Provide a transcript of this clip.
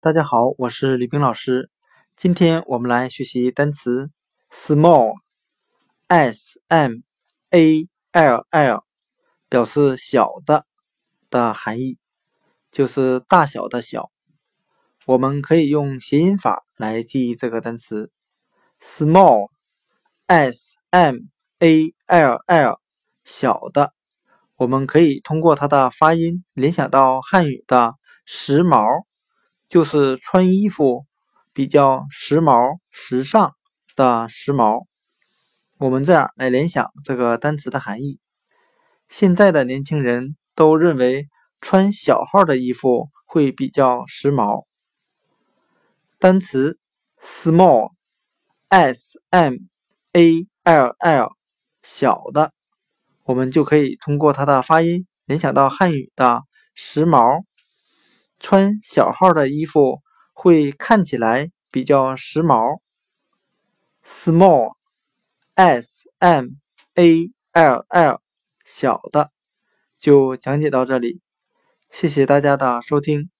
大家好，我是李冰老师。今天我们来学习单词 small，s m a l l，表示小的的含义，就是大小的小。我们可以用谐音法来记忆这个单词 small，s m a l l，小的。我们可以通过它的发音联想到汉语的时髦。就是穿衣服比较时髦、时尚的时髦。我们这样来联想这个单词的含义：现在的年轻人都认为穿小号的衣服会比较时髦。单词 small，s m a l l，小的，我们就可以通过它的发音联想到汉语的时髦。穿小号的衣服会看起来比较时髦。small，s m a l l，小的，就讲解到这里，谢谢大家的收听。